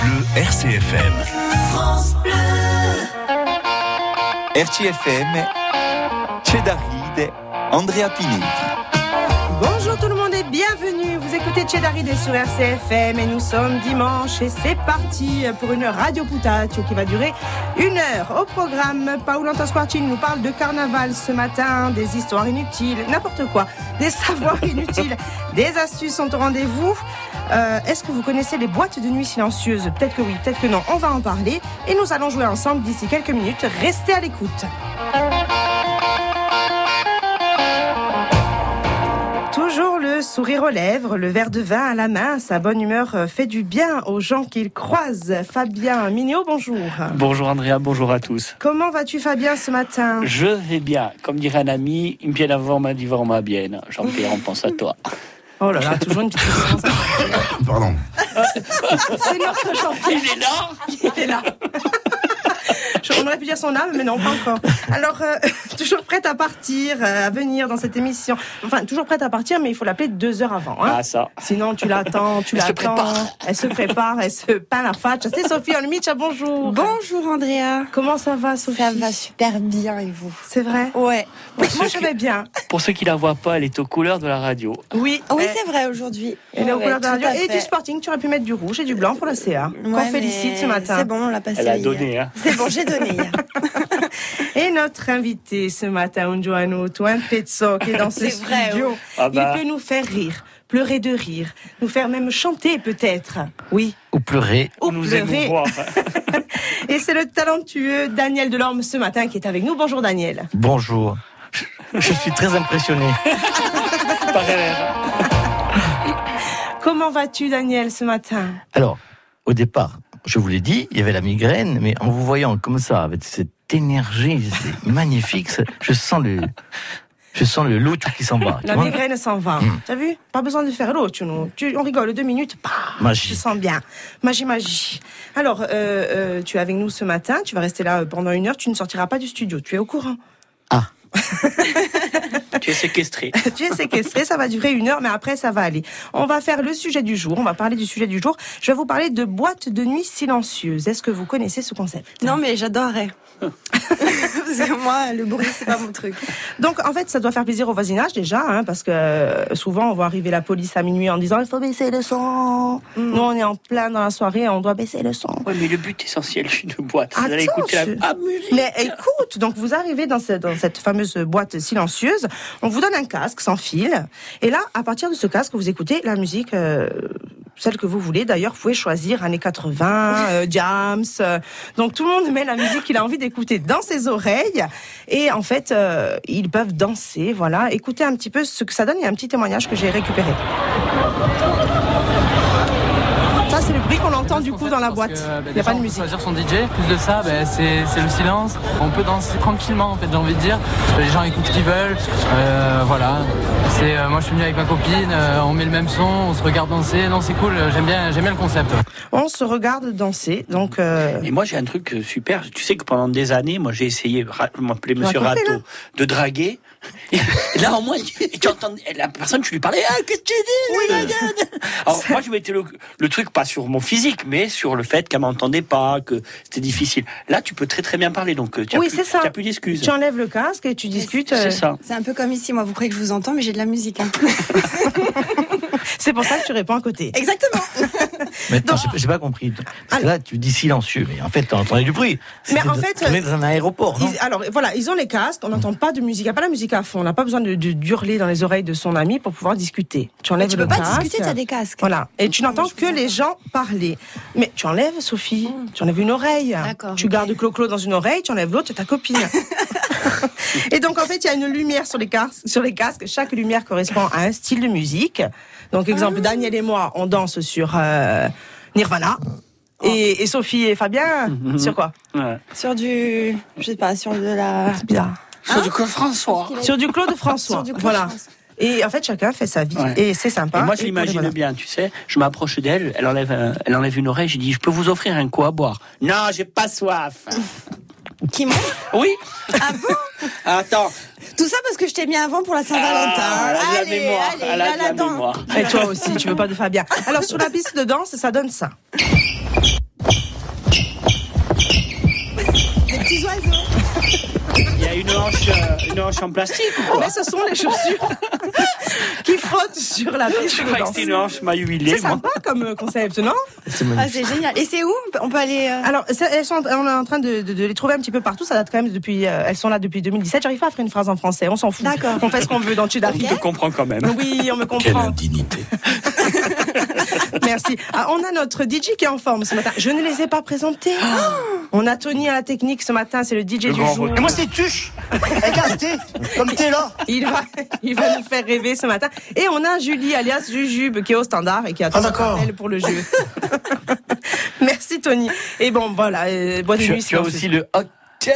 Bleu RCFM. France Bleu. RCFM, Cedaride, Andrea Pini. Bienvenue. Vous écoutez Cheddaride sur RCFM et nous sommes dimanche et c'est parti pour une radio putatio qui va durer une heure. Au programme, Paolo Antasquarcini nous parle de carnaval ce matin, des histoires inutiles, n'importe quoi, des savoirs inutiles, des astuces sont au rendez-vous. Euh, Est-ce que vous connaissez les boîtes de nuit silencieuses? Peut-être que oui, peut-être que non. On va en parler et nous allons jouer ensemble d'ici quelques minutes. Restez à l'écoute. Sourire aux lèvres, le verre de vin à la main, sa bonne humeur euh, fait du bien aux gens qu'il croise. Fabien Mignot, bonjour. Bonjour Andrea, bonjour à tous. Comment vas-tu Fabien ce matin? Je vais bien. Comme dirait un ami, une bien avant m'a dit vraiment bien. Jean-Pierre, on pense à toi. Oh là là, toujours une petite. Pardon. C'est notre Jean-Pierre. Il est là? Il est là. On aurait pu dire son âme, mais non, pas encore. Alors, euh, toujours prête à partir, euh, à venir dans cette émission. Enfin, toujours prête à partir, mais il faut l'appeler deux heures avant. Hein Ah ça. Sinon, tu l'attends, tu Elle se l'attends. prépare. Elle se prépare, elle se peint la face. C'est Sophie Olmich, bonjour. Bonjour Andrea. Comment ça va, Sophie? Ça va super bien et vous? C'est vrai? Ouais. Moi, ceux je vais bien. Pour ceux qui la voient pas, elle est aux couleurs de la radio. Oui, Oui, elle- c'est vrai aujourd'hui. Elle est aux Ouais, couleurs de la radio. Et du sporting, tu aurais pu mettre du rouge et du blanc pour la CA. Qu'on Ouais, félicite mais ce matin. C'est bon, on l'a passé. Elle a hier. donné, hein. C'est bon, j'ai donné hier. Et notre invité ce matin, Unjoano Toin Pezzo, qui est dans ce C'est vrai, studio, Ah bah. il peut nous faire rire, pleurer de rire, nous faire même chanter peut-être. Oui. ou pleurer. Ou nous pleurer. émouvoir. Et c'est le talentueux Daniel Delorme ce matin qui est avec nous. Bonjour Daniel. Bonjour. Je, suis très impressionné. Par. Comment vas-tu Daniel ce matin? Alors, au départ, je vous l'ai dit, il y avait la migraine, mais en vous voyant comme ça, avec cette énergie, magnifique. Je sens le, je sens le loup qui s'en va. La migraine s'en va. Mm. T'as vu? Pas besoin de faire l'autre, nous. Tu, on rigole deux minutes, bah, Magie. je sens bien. Magie, magie. Alors, euh, euh, tu es avec nous ce matin, tu vas rester là pendant une heure, tu ne sortiras pas du studio, tu es au courant Ah. Tu es séquestré. tu es séquestré, ça va durer une heure, mais après ça va aller. On va faire le sujet du jour, on va parler du sujet du jour. Je vais vous parler de boîtes de nuit silencieuses. Est-ce que vous connaissez ce concept? Non, mais j'adorerais. Parce que moi, le bruit, c'est pas mon truc. Donc en fait, ça doit faire plaisir au voisinage déjà, hein, parce que euh, souvent on voit arriver la police à minuit en disant il faut baisser le son. Mm. Nous on est en plein dans la soirée, on doit baisser le son. Ouais, mais le but essentiel d'une boîte, c'est d'aller écouter la je- ah, musique. Mais écoute, donc vous arrivez dans, ce- dans cette fameuse boîte silencieuse, on vous donne un casque sans fil, et là, à partir de ce casque, vous écoutez la musique, euh, celle que vous voulez. D'ailleurs, vous pouvez choisir années 80, euh, Jams. euh, donc tout le monde met la musique qu'il a envie d'écouter dans ses oreilles, et en fait, euh, ils peuvent danser. Voilà, écoutez un petit peu ce que ça donne. Il y a un petit témoignage que j'ai récupéré. Du coup dans la boîte. Il n'y a pas de musique. Choisir son DJ. Plus de ça, ben, c'est c'est le silence. On peut danser tranquillement, en fait, j'ai envie de dire. Les gens écoutent ce qu'ils veulent. Euh, voilà. C'est, euh, moi, je suis venu avec ma copine. euh, on met le même son, on se regarde danser. Non, c'est cool. J'aime bien, j'aime bien le concept. On se regarde danser, donc. euh, Et moi, j'ai un truc euh, super. Tu sais que pendant des années, moi, j'ai essayé, je m'appelais Monsieur Rato, de draguer. Et là, au moins, tu entends, la personne, tu lui parlais, ah, qu'est-ce que tu dis Alors, moi, je mettais le, le truc pas sur mon physique, mais sur le fait qu'elle m'entendait pas, que c'était difficile. Là, tu peux très très bien parler, donc euh, tu as Oui, plus, c'est ça. tu as plus d'excuses. Tu enlèves le casque et tu discutes. euh, C'est ça. C'est un peu comme ici. Moi, vous croyez que je vous entends, mais j'ai de la musique. hein. C'est pour ça que tu réponds à côté. Exactement. Maintenant, j'ai- j'ai pas compris. Parce que là, tu dis silencieux, mais en fait, tu entendais du bruit. Mais en de- fait, tu es dans un aéroport, non? Ils- alors voilà, ils ont les casques, on n'entend pas de musique, il n'y a pas la musique à fond, on n'a pas besoin de, de d'hurler dans les oreilles de son ami pour pouvoir discuter. Tu enlèves tu le peux pas casque. discuter, t'as des casques. Voilà, et tu n'entends que les pas. gens parler. Mais tu enlèves, Sophie, tu enlèves une oreille. D'accord, Tu gardes Clo-Clo dans une oreille, tu enlèves l'autre, c'est ta copine. et donc en fait, il y a une lumière sur les, casques, sur les casques. Chaque lumière correspond à un style de musique. Donc exemple, Daniel et moi, on danse sur euh, Nirvana. Et, et Sophie et Fabien, sur quoi? Ouais. Sur du, je sais pas, sur de la. C'est bizarre. Sur du Claude François. Sur du Claude François. Sur du Claude voilà. François. Et en fait, chacun fait sa vie. Ouais. Et c'est sympa. Et moi, je l'imagine voilà. bien, tu sais. Je m'approche d'elle, elle enlève, un- elle enlève une oreille, je dis, je peux vous offrir un coup à boire? Non, j'ai pas soif. Qui monte Oui. Ah bon? Attends. Tout ça parce que je t'ai mis avant pour la Saint-Valentin. Ah, elle a de la allez, mémoire. allez, elle a là, de la là-dedans. mémoire. Et toi aussi, tu veux pas de Fabien. Alors, sur la piste de danse, ça donne ça. Une hanche, euh, une hanche en plastique ou quoi Mais ce sont les chaussures qui frottent sur la piste Je de croyais que danse. c'était une hanche huilée. C'est sympa comme euh, concept, non C'est Ah, magnifique. c'est génial. Et c'est où On peut- On aller. euh, Alors, ça, elles sont, on est en train de, de- de les trouver un petit peu partout. Ça date quand même depuis. euh, elles sont là depuis 2017. J'arrive pas à faire une phrase en français. On s'en fout. D'accord. On fait ce qu'on veut dans Chedari. Je te comprends quand même. Oui, on me Quelle comprend. indignité. Merci. Ah, on a notre DJ qui est en forme ce matin. Je ne les ai pas présentés. On a Tony à la technique ce matin. C'est le DJ Le du jour. Et moi, c'est Tuche Regardez Comme t'es là Il va, il va nous faire rêver ce matin. Et on a Julie alias Jujube qui est au standard et qui attend Ah, elle pour le jeu. Merci Tony. Et bon voilà, euh, Tu, nuit. tu as aussi le OK.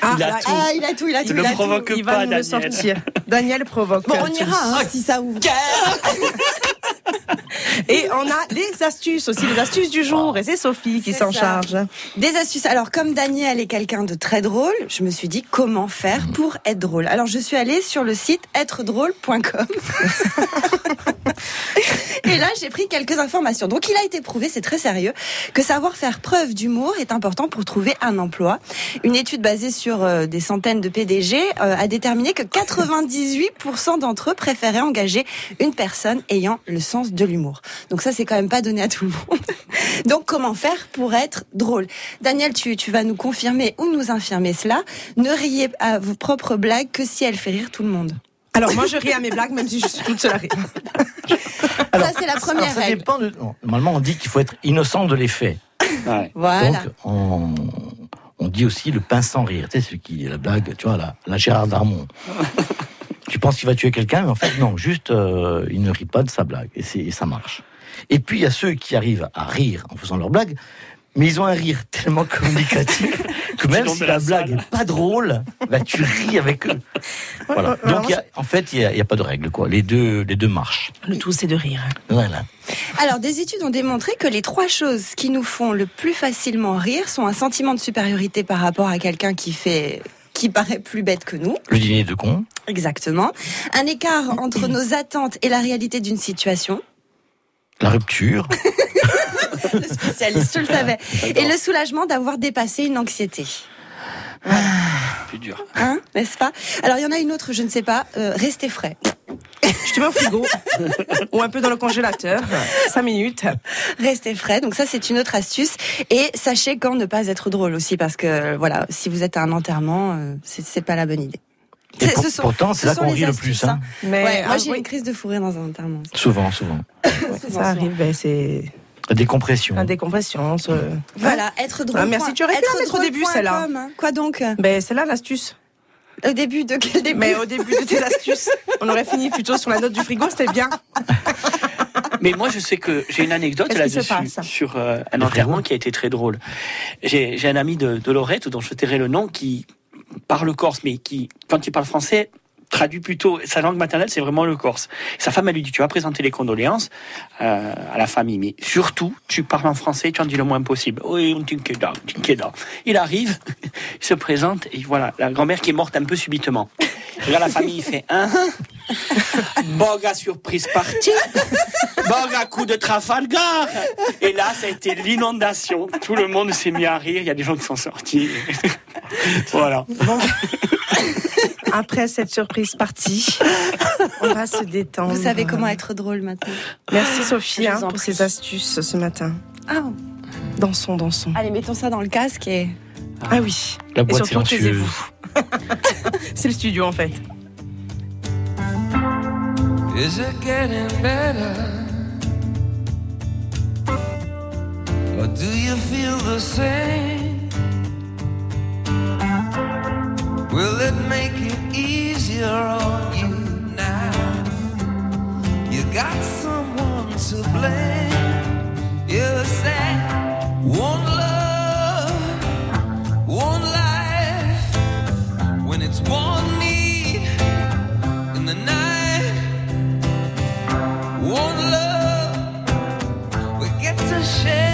Ah, Il a là, tout. Ah, il a tout, il a tout. Ne il a le tout. provoque il va pas, nous le Daniel. sortir. Daniel provoque. Bon, on ira hein, si ça ouvre. Et on a les astuces aussi, les astuces du jour. Et c'est Sophie qui s'en charge. Des astuces. Alors, comme Daniel est quelqu'un de très drôle, je me suis dit comment faire pour être drôle? Alors, je suis allée sur le site êtredrôle.com. Et là, j'ai pris quelques informations. Donc, il a été prouvé, c'est très sérieux, que savoir faire preuve d'humour est important pour trouver un emploi. Une étude basée sur euh, des centaines de PDG euh, a déterminé que 98% d'entre eux préféraient engager une personne ayant le sens de l'humour. Donc ça, c'est quand même pas donné à tout le monde. Donc, comment faire pour être drôle? Daniel, tu, tu vas nous confirmer ou nous infirmer cela. Ne riez à vos propres blagues que si elles fait rire tout le monde. Alors moi je ris à mes blagues même si je suis toute seule à rire. Alors, ça, c'est la première alors, ça règle. dépend de- Normalement, on dit qu'il faut être innocent de les faits. Ouais. Voilà. Donc, on, on dit aussi le pain sans rire. Tu sais, ce qui est la blague, tu vois, la, la Gérard Darmon. tu penses qu'il va tuer quelqu'un, mais en fait, non, juste, euh, il ne rit pas de sa blague. Et, c'est- et ça marche. Et puis, il y a ceux qui arrivent à rire en faisant leur blague, mais ils ont un rire tellement communicatif que même si la la blague salle. est pas drôle, bah, tu ris avec eux. Voilà. Donc, il y a- en fait, il n'y a pas de règle, quoi. Les deux, les deux marchent. Le tout c'est de rire. Voilà. Alors, des études ont démontré que les trois choses qui nous font le plus facilement rire sont un sentiment de supériorité par rapport à quelqu'un qui fait qui paraît plus bête que nous, Le dîner de con. exactement. Un écart entre nos attentes et la réalité d'une situation. La rupture. Le spécialiste, je le savais. Et le soulagement d'avoir dépassé une anxiété. Plus dur. Hein, n'est-ce pas? Alors, il y en a une autre, je ne sais pas. euh, rester frais. Je te mets au frigo ou un peu dans le congélateur. 5 minutes. Rester frais. Donc ça, c'est une autre astuce. Et sachez quand ne pas être drôle aussi, parce que voilà, si vous êtes à un enterrement, euh, c'est c'est pas la bonne idée. Et C'est- pour- ce sont- pourtant, ce c'est là qu'on rit le plus. Hein. Mais Ouais, moi ah, j'ai oui, une crise de fou rire dans un enterrement. Souvent, souvent. ça arrive, ben, c'est décompression. la décompression. ce- Voilà, être drôle. Ah, merci, tu aurais pu mettre au drôle début, celle-là. com. Quoi donc? Ben, c'est là l'astuce. Au début de quel début? Mais au début de tes astuces, on aurait fini plutôt sur la note du frigo, c'était bien. Mais moi, je sais que j'ai une anecdote là-dessus sur euh, un Le enterrement frigo qui a été très drôle. J'ai j'ai un ami de, de Lorette, dont je tairai le nom, qui parle corse, mais qui, quand il parle français, traduit plutôt sa langue maternelle, c'est vraiment le corse. Sa femme, elle lui dit, tu vas présenter les condoléances euh, à la famille, mais surtout, tu parles en français, tu en dis le moins possible. Oui. Il arrive, il se présente, et voilà, la grand-mère qui est morte un peu subitement. Là, la famille, il fait, hein, Boga surprise partie. Boga coup de Trafalgar. Et là, ça a été l'inondation. Tout le monde s'est mis à rire. Il y a des gens qui sont sortis. voilà. Bon. Après cette surprise partie, on va se détendre. Vous savez comment être drôle maintenant. Merci Sophie hein, pour ces astuces ce matin. Ah, Dansons, dansons. allez, mettons ça dans le casque et. Ah oui. La Et boîte surtout, silencieuse. taisez-vous. C'est le studio en fait. Is it getting better? Or do you feel the same? Will it make it easier on you now? You got someone to blame. You say, one love, one life. When it's one 谁？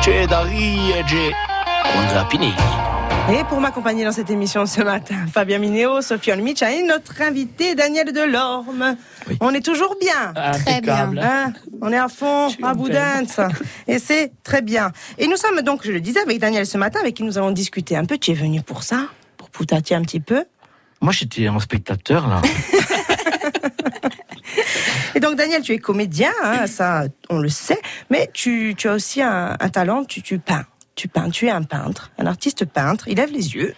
C'è da riege con Rapinelli. Et pour m'accompagner dans cette émission ce matin, Fabien Minéo, Sophie Olmicha et notre invité Daniel Delorme. Oui. On est toujours bien. Impeccable. Hein, on est à fond, à ça. Et c'est très bien. Et nous sommes donc, je le disais, avec Daniel ce matin, avec qui nous allons discuter un peu. Tu es venu pour ça Pour poutatier un petit peu Moi, j'étais en spectateur, là. Et donc, Daniel, tu es comédien, hein, ça, on le sait, mais tu, tu as aussi un, un talent, tu, tu peins. Tu peins, tu es un peintre, un artiste peintre. Il lève les yeux.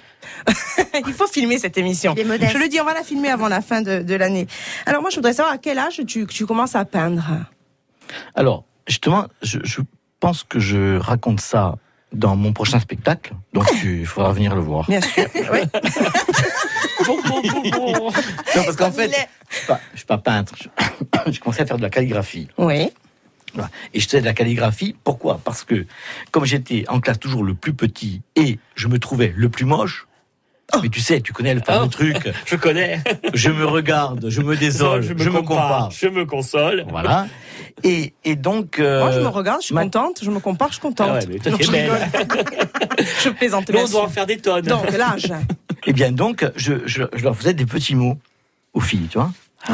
Il faut filmer cette émission. Il est modeste. Je le dis, on va la filmer avant la fin de, de l'année. Alors, moi, je voudrais savoir à quel âge tu, tu commences à peindre? Alors, justement, je, je pense que je raconte ça dans mon prochain spectacle. Donc, il faudra venir le voir. Bien sûr. Oui. Bon, bon, bon, bon. Non, parce qu'en fait, je suis pas, je suis pas peintre. Je, je commençais à faire de la calligraphie. Oui. Et je faisais de la calligraphie. Pourquoi? Parce que comme j'étais en classe toujours le plus petit et je me trouvais le plus moche. Mais tu sais, tu connais le fameux Oh. truc. Je connais. Je me regarde, je me désole, je me, compare. Je me console. Voilà. Et, et donc. euh, Moi, je me regarde, je suis ma- contente, je me compare, je suis contente. Ah ouais, mais toi, Non, je belle. je plaisante. Nous, bien on doit en faire des tonnes. Donc, l'âge. Eh bien, donc, je, je, je leur faisais des petits mots aux filles, tu vois. Oh,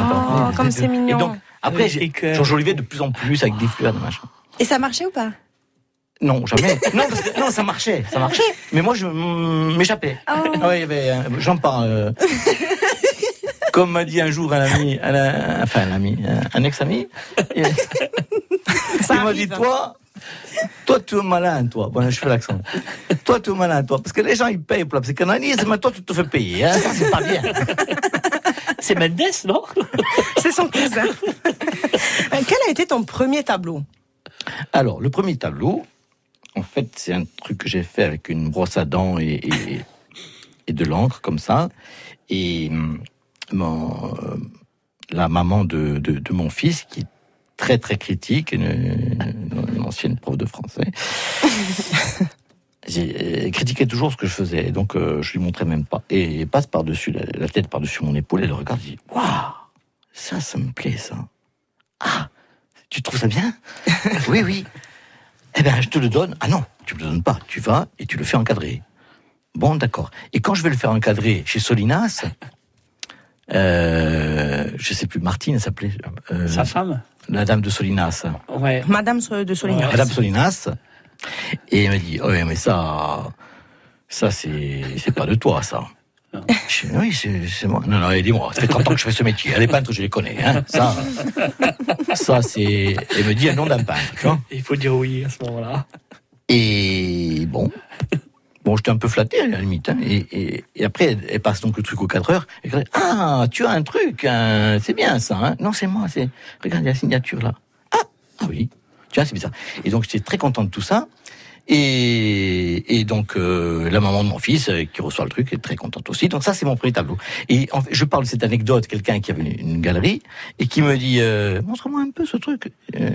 comme c'est Et mignon. donc, après, cœurs. j'enjolivais de plus en plus avec des fleurs, de machin. Et ça marchait ou pas? Non, jamais. non, parce que, non, ça marchait, ça marchait. Mais moi, je m'échappais. Ah ouais, euh, j'en parle. euh, Comme m'a dit un jour un ami, un, un- enfin un ami, un, un ex-ami, il Ça il m'a dit toi, toi tu es malin, toi. Bon, je fais l'accent. Toi tu es malin, toi, parce que les gens ils payent pour la psychanalyse, mais toi tu te fais payer. Hein, ça c'est pas bien. C'est Mendes, non? C'est son cousin. Euh, Quel a été ton premier tableau? Alors le premier tableau, en fait, c'est un truc que j'ai fait avec une brosse à dents et, de l'encre, comme ça. Et hum, mon, euh, la maman de, de, mon fils, qui est très très critique, une, ancienne prof de français, euh, critiqué toujours ce que je faisais. Donc, euh, je lui montrais même pas. Et elle passe par-dessus, la, tête par-dessus mon épaule, elle regarde, et dit Waouh, ça, ça me plaît, ça. Ah, tu trouves ça bien Oui, oui. Eh bien, je te le donne. Ah non, tu me le donnes pas. Tu vas et tu le fais encadrer. Bon, d'accord. Et quand je vais le faire encadrer chez Solinas, euh, je sais plus, Martine elle s'appelait. euh, Sa femme la dame de Solinas. Ouais. Madame de Solignac. Ouais. Madame Solinas. Et elle me dit, oh, mais ça, ça, c'est, c'est pas de toi, ça. Je dis, oui, c'est, moi. Non, non, dis-moi, ça fait 30 ans que je fais ce métier. Les peintres, je les connais, hein. Ça, ça, c'est, elle me dit un nom d'un peintre. Il faut dire oui à ce moment-là. Et bon. Bon, j'étais un peu flatté à la limite. hein. Et, et, et après, elle, passe donc le truc aux 4 heures. Et elle dit, ah, tu as un truc, hein, c'est bien ça. Hein. Non, c'est moi. C'est regarde il y a la signature là. Ah, ah oui. Tu vois, c'est bizarre. Et donc j'étais très content de tout ça. Et, et donc euh, la maman de mon fils euh, qui reçoit le truc est très contente aussi. Donc ça c'est mon premier tableau. Et en fait, je parle de cette anecdote, quelqu'un qui avait une, une galerie et qui me dit euh, montre-moi un peu ce truc. Euh,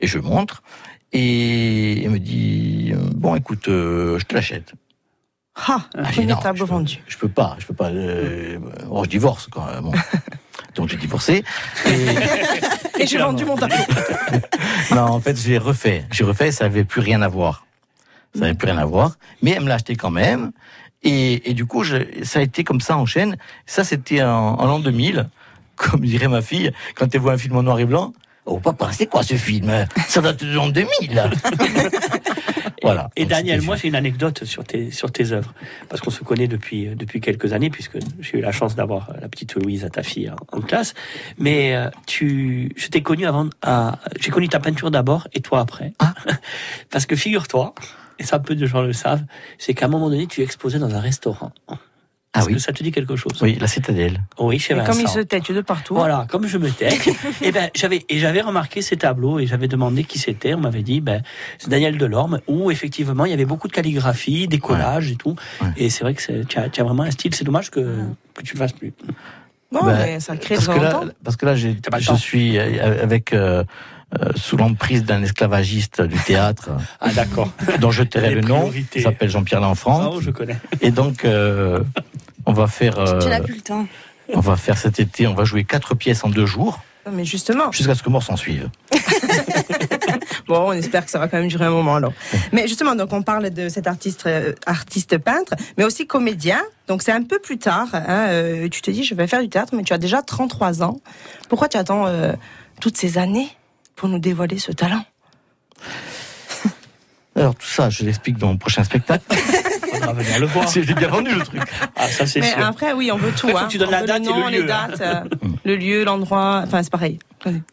et je montre et il me dit euh, bon écoute euh, je te l'achète. Ah, Ah, j'ai dit, premier non, tableau je peux- vendu. Je peux pas, je peux pas. euh, oh, je divorce quand même. Bon. Donc j'ai divorcé. Et, Et j'ai vendu mon tableau. non, en fait, j'ai refait. J'ai refait, ça avait plus rien à voir. Ça avait plus rien à voir. Mais elle me l'a acheté quand même. Et, et du coup, je, ça a été comme ça en chaîne. Ça, c'était en, en l'an 2000. Comme dirait ma fille, quand elle voit un film en noir et blanc. Oh papa, c'est quoi ce film? Ça date de l'an 2000. voilà. Et Daniel, moi j'ai une anecdote sur tes, sur tes œuvres, parce qu'on se connaît depuis, euh, depuis quelques années, puisque j'ai eu la chance d'avoir la petite Louise à ta fille en, en classe. Mais euh, tu, je t'ai connu avant, j'ai connu ta peinture d'abord et toi après. Ah. parce que figure-toi, et ça peu de gens le savent, c'est qu'à un moment donné tu exposais dans un restaurant. Ah Est-ce oui. que ça te dit quelque chose? Oui, la citadelle. Oui, chez Et comme il Vincent. se tête de partout. Voilà, comme je me tais. et ben j'avais et j'avais remarqué ces tableaux et j'avais demandé qui c'était. On m'avait dit ben c'est Daniel Delorme où effectivement il y avait beaucoup de calligraphie, des collages et tout. Ouais. Et c'est vrai que tu as, vraiment un style. C'est dommage que que tu le fasses plus. Bon, Ben, mais ça crée parce que là, parce que là, je suis euh, avec euh, euh, sous l'emprise d'un esclavagiste du théâtre Ah d'accord. dont je tairai le nom. Il s'appelle Jean-Pierre L'Enfant. Oh, je connais. Et donc, euh, on va faire, euh, Tu n'as plus le temps. on va faire cet été, on va jouer quatre pièces en deux jours, Non, Mais justement, jusqu'à ce que mort s'en suive. bon, on espère que ça va quand même durer un moment alors. Mais justement, donc on parle de cet artiste, euh, artiste peintre, mais aussi comédien. Donc c'est un peu plus tard. hein, euh, tu te dis, je vais faire du théâtre, mais tu as déjà 33 ans. Pourquoi tu attends euh, toutes ces années? Pour nous dévoiler ce talent Alors tout ça, je l'explique dans mon prochain spectacle. Faudra venir le voir. J'ai bien vendu le truc. Ah ça c'est Mais sûr. après, oui, on veut tout. Après, faut hein. que tu donnes On la date et le nom, les lieu, hein. dates, euh, le lieu, l'endroit. Enfin, c'est pareil.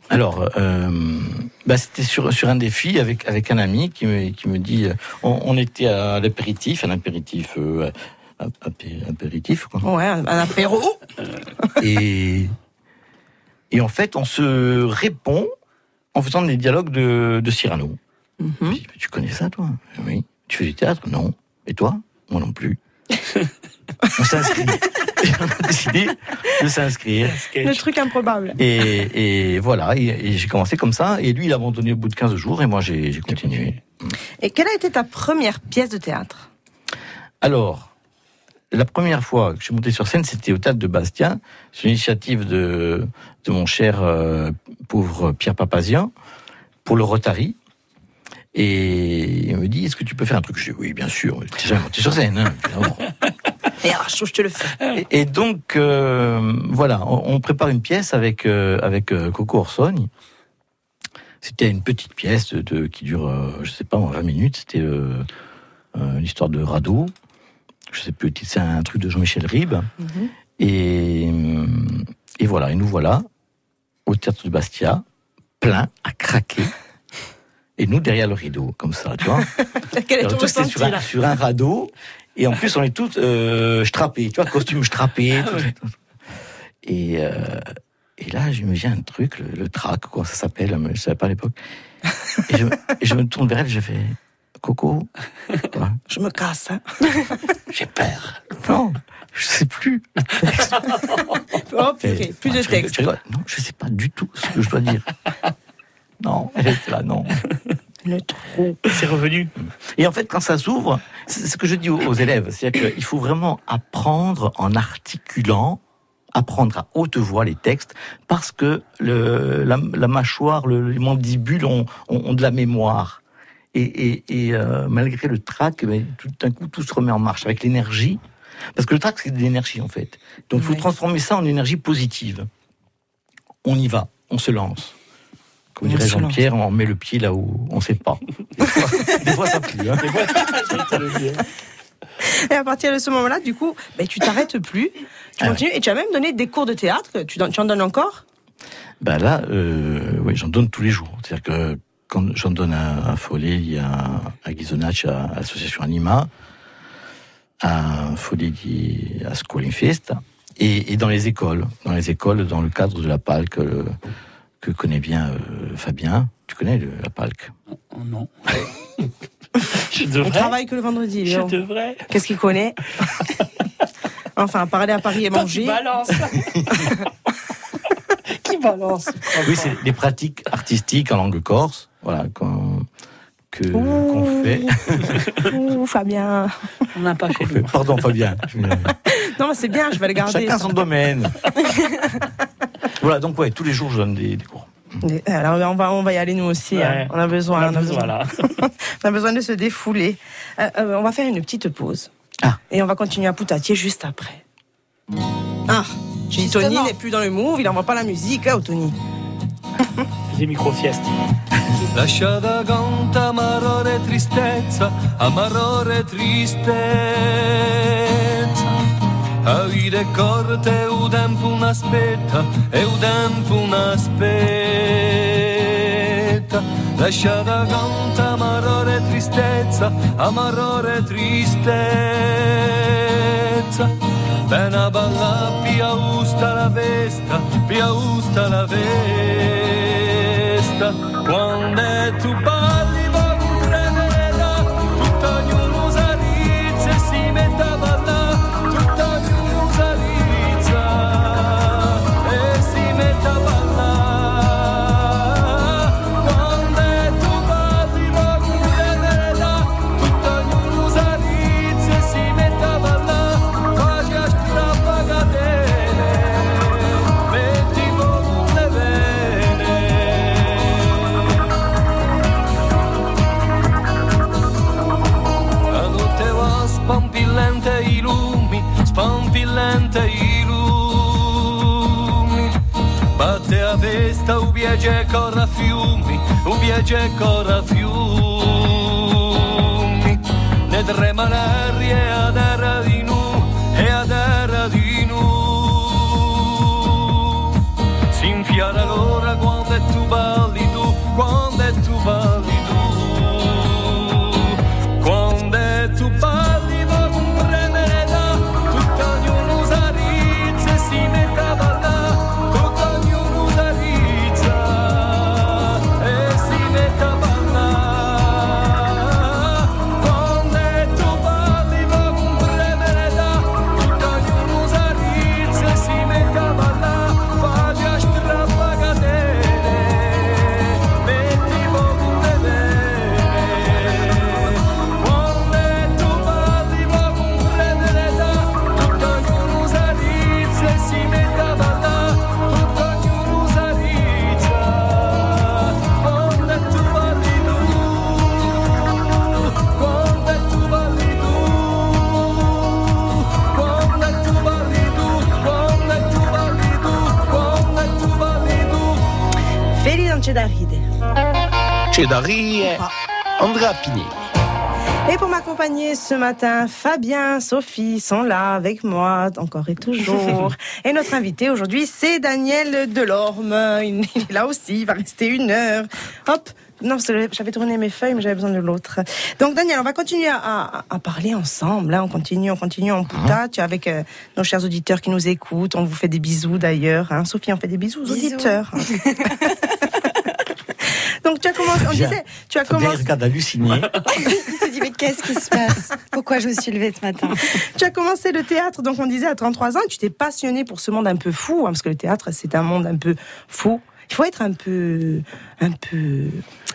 Alors, euh, bah, c'était sur, sur un défi avec, avec un ami qui me, qui me dit, euh, on, on était à l'apéritif, un apéritif, euh, apé- apéritif, quoi. Ouais, un, un apéro. Et, et en fait, on se répond en faisant des dialogues de, de Cyrano. Mhm. Tu connais ça, toi? Oui. Tu fais du théâtre? Non. Et toi? Moi non plus. on s'inscrit. On a décidé de s'inscrire. Le truc improbable. Et, et voilà, et, et j'ai commencé comme ça. Et lui, il a abandonné au bout de 15 jours, et moi, j'ai continué. Et quelle a été ta première pièce de théâtre? Alors, la première fois que je suis monté sur scène, c'était au théâtre de Bastia, sur l'initiative de, de mon cher euh, pauvre Pierre Papazian, pour le Rotary. Et il me dit, est-ce que tu peux faire un truc? Je dis, oui, bien sûr, monté sur scène. hein, évidemment. Et je te le fais. Et, et donc, euh, voilà, on, on prépare une pièce avec, euh, avec euh, Coco Orsogne. C'était une petite pièce de, de- qui dure, euh, je sais pas, 20 minutes. C'était euh, euh, l'histoire de Radeau. Je sais plus, c'est un truc de Jean-Michel Ribes. Mhm. Et, euh, et voilà, et nous voilà au théâtre de Bastia, plein à craquer. Et nous derrière le rideau, comme ça, tu vois. Quel est ton ressenti sur un, là sur un radeau. Et en plus, on est tous euh, strappés, tu vois, costume strappé. tout- Et, euh, et là, je me viens un truc, le, le trac, quoi ça s'appelle, je savais pas à l'époque. Et je, et je me tourne vers elle, je fais Coco Quoi Je me casse. hein. J'ai peur. Non, je sais plus. Oh purée, plus de Je texte. je rigole. Non, je sais pas du tout ce que je dois dire. Non, elle était là, non. Le trou. C'est revenu. Et en fait, quand ça s'ouvre, c'est ce que je dis aux, aux élèves, c'est-à-dire qu'il faut vraiment apprendre en articulant, apprendre à haute voix les textes, parce que le, la, la mâchoire, le, les mandibules ont, ont, ont de la mémoire. Et, et, et euh, malgré le trac, ben, tout d'un coup, tout se remet en marche avec l'énergie. Parce que le trac, c'est de l'énergie, en fait. Donc, il faut Oui. transformer ça en énergie positive. On y va, on se lance. Comme On dirait. Jean-Pierre, on met le pied là où on ne sait pas. Des fois, des fois, ça pue. Hein. Et à partir de ce moment-là, du coup, ben, tu t'arrêtes plus, tu Ah continues, et tu as même donné des cours de théâtre. Tu en donnes encore? Ben là, euh, oui, j'en donne tous les jours. C'est-à-dire que quand j'en donne à, à Follet, à, à Ghisonacci, à, à l'association Anima, à Follet, à Schooling Fest, et, et dans les écoles, dans les écoles, dans le cadre de la PALC euh, que connaît bien euh, Fabien. Tu connais le- la PALC Oh non. Je On devrais. travaille que le vendredi. Je devrais. Qu'est-ce qu'il connaît? Enfin, parler à Paris et manger. qui balance. Oui, c'est des pratiques artistiques en langue corse, voilà, qu'on que- qu'on fait. Ouh, Fabien. On n'a pas nous. Pardon, Fabien. Non, mais c'est bien, je vais le garder. Chacun son domaine. voilà, donc ouais, tous les jours je donne des, des cours. Alors, on va, on va y aller nous aussi. Ouais. hein. On a besoin. On a besoin, là. on a besoin de se défouler. Euh, euh, on va faire une petite pause. Ah. Et on va continuer à Poutatier juste après. Ah, j'ai dit Tony n'est plus dans le move, il n'envoie pas la musique, hein, Tony. Des micro-fiestes. Lasciata conta amarore tristezza, amarore tristezza. A vita è corta e il tempo non aspetta, e non aspetta. Lasciata conta amarore tristezza, amarore tristezza. Bene balla, pia usta la vesta, pia usta la vesta. Quando tu balli cesta ubiedzie kora fiumi, ubiedzie kora fiumi. Ne trema l'aria ad era di nu, e ad era di nu. S'infiala l'ora. Andrea Pini. Et pour m'accompagner ce matin, Fabien, Sophie sont là avec moi, encore et toujours. et notre invité aujourd'hui, c'est Daniel Delorme. Il est là aussi, il va rester une heure. Hop. Non, parce que j'avais tourné mes feuilles, mais j'avais besoin de l'autre. Donc, Daniel, on va continuer à, à- à parler ensemble. Là, on continue, on continue en poutage avec euh, nos chers auditeurs qui nous écoutent. On vous fait des bisous d'ailleurs. hein. Sophie, on fait des bisous aux Bisous. auditeurs. Donc tu as commencé, on disait, tu as commencé, regarde halluciné. Il se dit mais qu'est-ce qui se passe? Pourquoi je me suis levée ce matin? Tu as commencé le théâtre, donc on disait à 33 ans, tu t'es passionné pour ce monde un peu fou, hein, parce que le théâtre c'est un monde un peu fou. Il faut être un peu, un peu,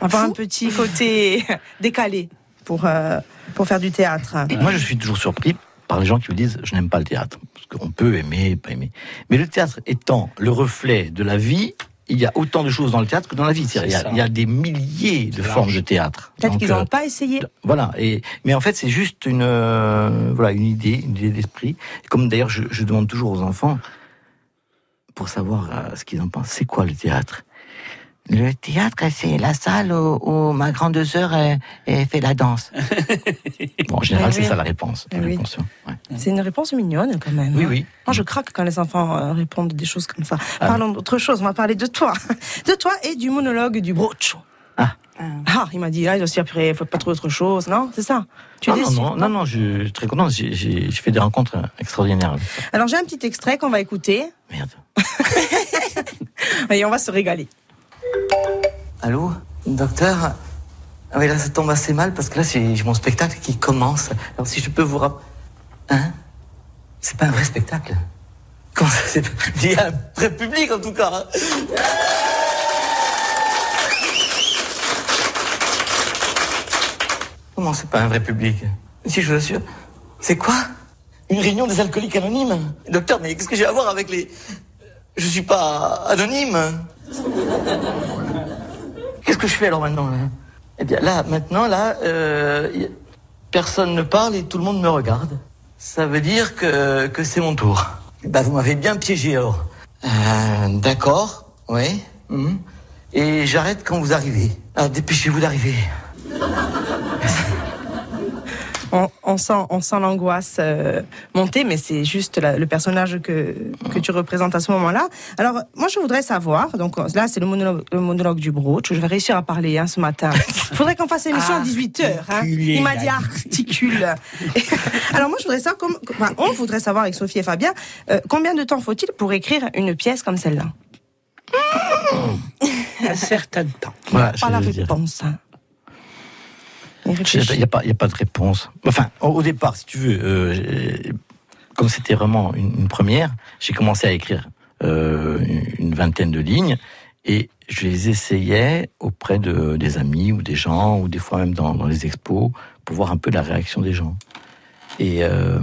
avoir un petit côté décalé pour euh, pour faire du théâtre. Moi, je suis toujours surpris par les gens qui me disent je n'aime pas le théâtre. Parce qu'on peut aimer, pas aimer. Mais le théâtre étant le reflet de la vie, il y a autant de choses dans le théâtre que dans la vie. Il y, a, il y a des milliers de formes de théâtre. Peut-être qu'ils n'ont euh, pas essayé. Voilà. Et mais en fait, c'est juste une euh, voilà une idée, une idée d'esprit. Comme d'ailleurs, je, je demande toujours aux enfants pour savoir euh, ce qu'ils en pensent. C'est quoi le théâtre? Le théâtre, c'est la salle où, où ma grande sœur fait la danse. bon, en général, c'est ça la réponse. la Eh oui. réponse, ouais. C'est une réponse mignonne quand même. Oui, hein. oui. Moi, je craque quand les enfants euh, répondent des choses comme ça. Ah. Parlons d'autre chose. On va parler de toi, de toi et du monologue du brocho. Ah. Ah, il m'a dit là, il doit s'y après, faut pas trouver autre chose, non? C'est ça? Tu es Non, non, déçu? non, non, non, je suis très content. J'ai- fait des rencontres extraordinaires. Alors j'ai un petit extrait qu'on va écouter Merde. et on va se régaler. Allô Docteur? Ah oui, là, ça tombe assez mal parce que là, j'ai mon spectacle qui commence. Alors, si je peux vous rappeler. Hein? C'est pas un vrai spectacle Comment ça, c'est. Il y a un vrai public, en tout cas. hein? Comment c'est pas un vrai public? Si, je vous assure. C'est quoi? Une réunion des alcooliques anonymes? Docteur, mais qu'est-ce que j'ai à voir avec les. Je suis pas anonyme Qu'est-ce que je fais alors maintenant là? Eh bien là, maintenant, là, euh, personne ne parle et tout le monde me regarde. Ça veut dire que, que c'est mon tour. Bah, vous m'avez bien piégé alors. Euh, D'accord, oui. mhm. Et j'arrête quand vous arrivez. Alors dépêchez-vous d'arriver. On, on sent, on sent l'angoisse euh, monter, mais c'est juste la- le personnage que, que tu représentes à ce moment-là. Alors, moi, je voudrais savoir, donc là, c'est le monologue, le monologue du broach. Je vais réussir à parler hein, ce matin. Il faudrait qu'on fasse l'émission à 18h. Hein. Articulé, Il m'a dit articule. Alors, moi, je voudrais savoir, comme, enfin, on voudrait savoir avec Sophie et Fabien, euh, combien de temps faut-il pour écrire une pièce comme celle-là? Un certain temps. Voilà, Pas la j'allais dire. Il n'y a, pas- y a pas de réponse. Enfin, au, départ, si tu veux, euh, comme c'était vraiment une, une première, j'ai commencé à écrire euh, une, vingtaine de lignes et je les essayais auprès de, des amis ou des gens, ou des fois même dans, dans les expos, pour voir un peu la réaction des gens. Et, euh,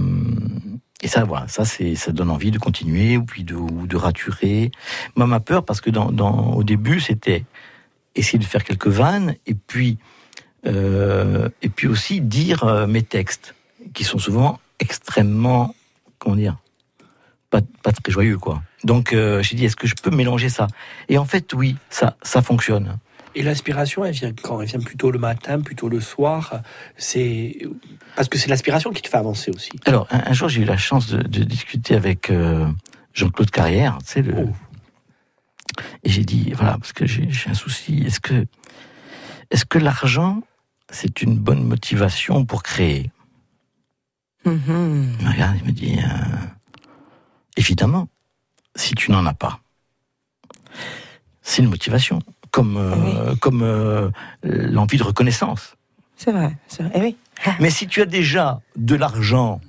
et ça, voilà, ça, ça donne envie de continuer ou puis de, ou de raturer. Moi, ma peur, parce que dans, dans, au début, c'était essayer de faire quelques vannes et puis euh, et puis aussi dire euh, mes textes, qui sont souvent extrêmement, comment dire, pas, pas très joyeux, quoi. Donc euh, j'ai dit, est-ce que je peux mélanger ça? Et en fait, oui, ça, ça fonctionne. Et l'inspiration, elle vient quand? Elle vient plutôt le matin, plutôt le soir? C'est parce que c'est l'inspiration qui te fait avancer aussi. Alors, un, un jour, j'ai eu la chance de, de discuter avec euh, Jean-Claude Carrière, tu sais, le... Oh. Et j'ai dit, voilà, parce que j'ai j'ai un souci, est-ce que, est-ce que l'argent, c'est une bonne motivation pour créer Mhm. Il me regarde, il me dit euh, évidemment, si tu n'en as pas, c'est une motivation, comme euh, comme euh, l'envie de reconnaissance. C'est vrai, c'est vrai. Eh oui. Mais si tu as déjà de l'argent,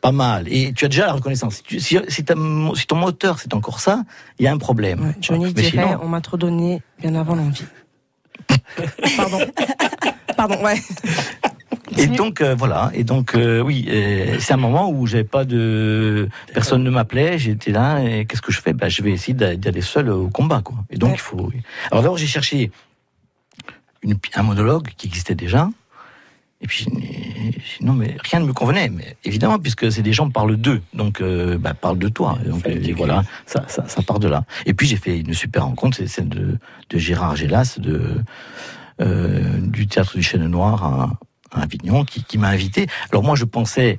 pas mal, et tu as déjà la reconnaissance, si, tu- si, si ta mo- si ton moteur c'est encore ça, il y a un problème. Ouais, Johnny dirait, sinon- on m'a trop donné bien avant l'envie. Pardon. Pardon, ouais. Et donc euh, voilà, et donc euh, oui, euh, c'est un moment où j'avais pas de personne ne m'appelait, j'étais là et qu'est-ce que je fais? Ben je vais essayer d'a- d'aller seul au combat quoi. Et donc Ouais. il faut. Alors d'abord j'ai cherché une, un monologue qui existait déjà. Et puis non mais rien ne me convenait, mais évidemment puisque c'est des gens parlent d'eux, donc euh, bah, parle de toi. Et donc voilà, ça, ça, ça part de là. Et puis j'ai fait une super rencontre, c'est celle de, de Gérard Gélas de du théâtre du Chêne Noir à, à Avignon qui, qui m'a invité. Alors moi je pensais